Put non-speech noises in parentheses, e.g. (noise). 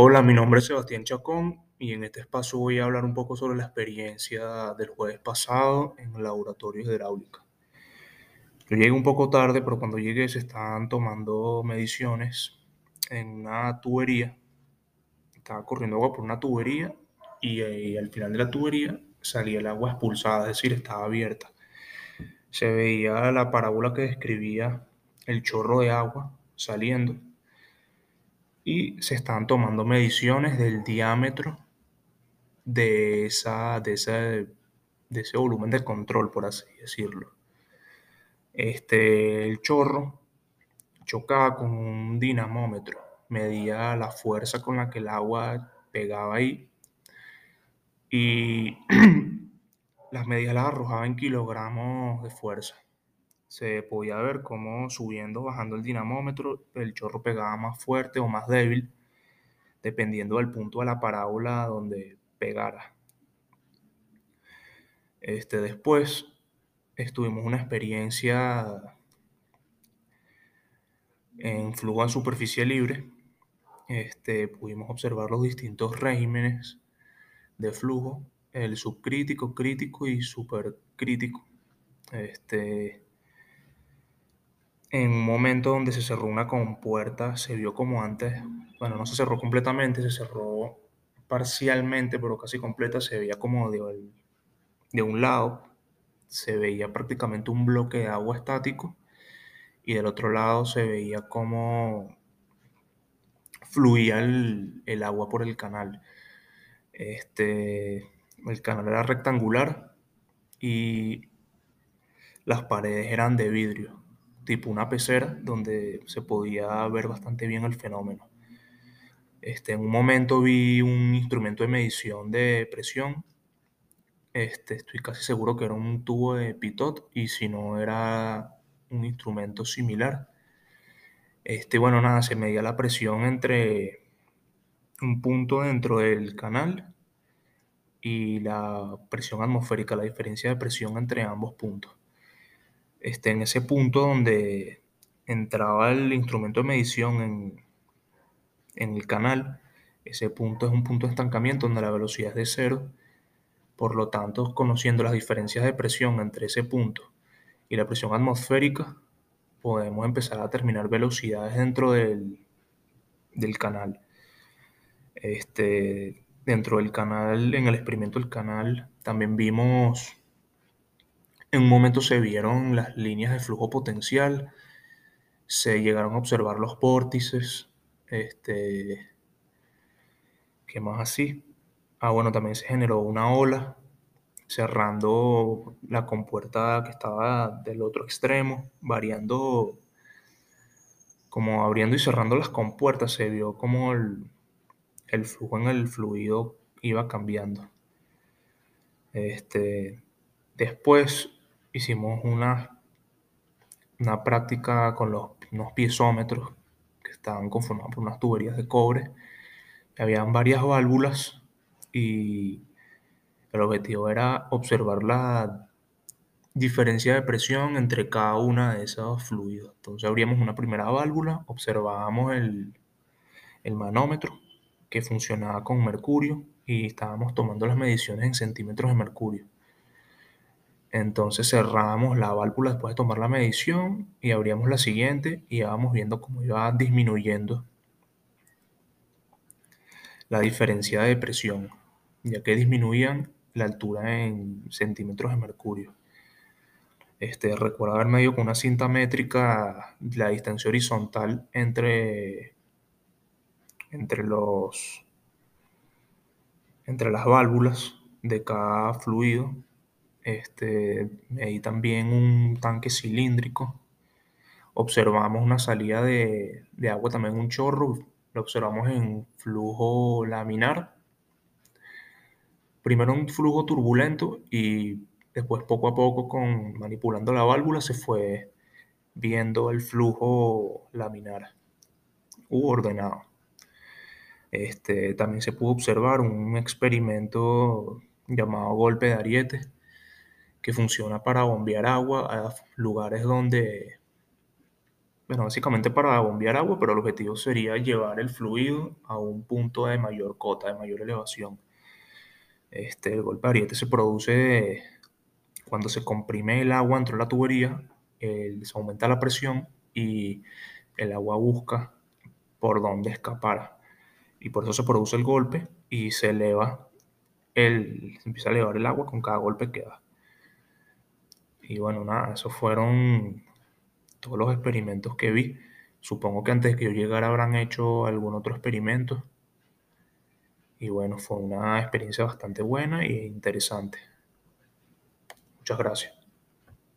Hola, mi nombre es Sebastián Chacón y en este espacio voy a hablar un poco sobre la experiencia del jueves pasado en el laboratorio hidráulica. Yo llegué un poco tarde, pero cuando llegué se estaban tomando mediciones en una tubería. Estaba corriendo agua por una tubería y, eh, al final de la tubería salía el agua expulsada, es decir, estaba abierta. Se veía la parábola que describía el chorro de agua saliendo y se estaban tomando mediciones del diámetro de, esa, de, de ese volumen de control, por así decirlo. Este, el chorro chocaba con un dinamómetro, medía la fuerza con la que el agua pegaba ahí y (clears throat) las medidas las arrojaba en kilogramos de fuerza se podía ver cómo subiendo, bajando el dinamómetro, el chorro pegaba más fuerte o más débil, dependiendo del punto de la parábola donde pegara. Este, después estuvimos una experiencia en flujo a superficie libre. Este, pudimos observar los distintos regímenes de flujo, el subcrítico, crítico y supercrítico. Este, en un momento donde se cerró una compuerta, se vio como antes, bueno, no se cerró completamente, se cerró parcialmente, pero casi completa, se veía como de, de un lado, se veía prácticamente un bloque de agua estático y del otro lado se veía como fluía el, el agua por el canal. Este, el canal era rectangular y las paredes eran de vidrio tipo una pecera donde se podía ver bastante bien el fenómeno. Este, en un momento vi un instrumento de medición de presión. Este, estoy casi seguro que era un tubo de pitot y si no era un instrumento similar. Este, bueno, nada, se medía la presión entre un punto dentro del canal y la presión atmosférica, la diferencia de presión entre ambos puntos este, en ese punto donde entraba el instrumento de medición en, en el canal, ese punto es un punto de estancamiento donde la velocidad es de cero. Por lo tanto, conociendo las diferencias de presión entre ese punto y la presión atmosférica, podemos empezar a determinar velocidades dentro del, del canal. Este, dentro del canal, en el experimento del canal, también vimos en un momento se vieron las líneas de flujo potencial, se llegaron a observar los vórtices, este, ¿qué más así? Ah, bueno, también se generó una ola cerrando la compuerta que estaba del otro extremo, variando, como abriendo y cerrando las compuertas, se vio como el, flujo en el fluido iba cambiando. Este, después hicimos una, una práctica con los, unos piezómetros que estaban conformados por unas tuberías de cobre. Habían varias válvulas y el objetivo era observar la diferencia de presión entre cada una de esos fluidos. Entonces abríamos una primera válvula, observábamos el, el manómetro que funcionaba con mercurio y estábamos tomando las mediciones en centímetros de mercurio. Entonces cerrábamos la válvula después de tomar la medición y abríamos la siguiente y íbamos viendo cómo iba disminuyendo la diferencia de presión, ya que disminuían la altura en centímetros de mercurio. Este, recuerdo haber medido con una cinta métrica la distancia horizontal entre, entre, los, entre las válvulas de cada fluido este, también un tanque cilíndrico. Observamos una salida de, agua, también un chorro. Lo observamos en flujo laminar. Primero un flujo turbulento y después poco a poco con manipulando la válvula se fue viendo el flujo laminar u ordenado. Este, también se pudo observar un experimento llamado golpe de ariete, que funciona para bombear agua a lugares donde, bueno, básicamente para bombear agua, pero el objetivo sería llevar el fluido a un punto de mayor cota, de mayor elevación. Este, el golpe de ariete se produce cuando se comprime el agua dentro de la tubería, se aumenta la presión y el agua busca por dónde escapar. Y por eso se produce el golpe y se eleva el, se empieza a elevar el agua con cada golpe que da. Y bueno, nada, esos fueron todos los experimentos que vi. Supongo que antes que yo llegara habrán hecho algún otro experimento. Y bueno, fue una experiencia bastante buena e interesante. Muchas gracias.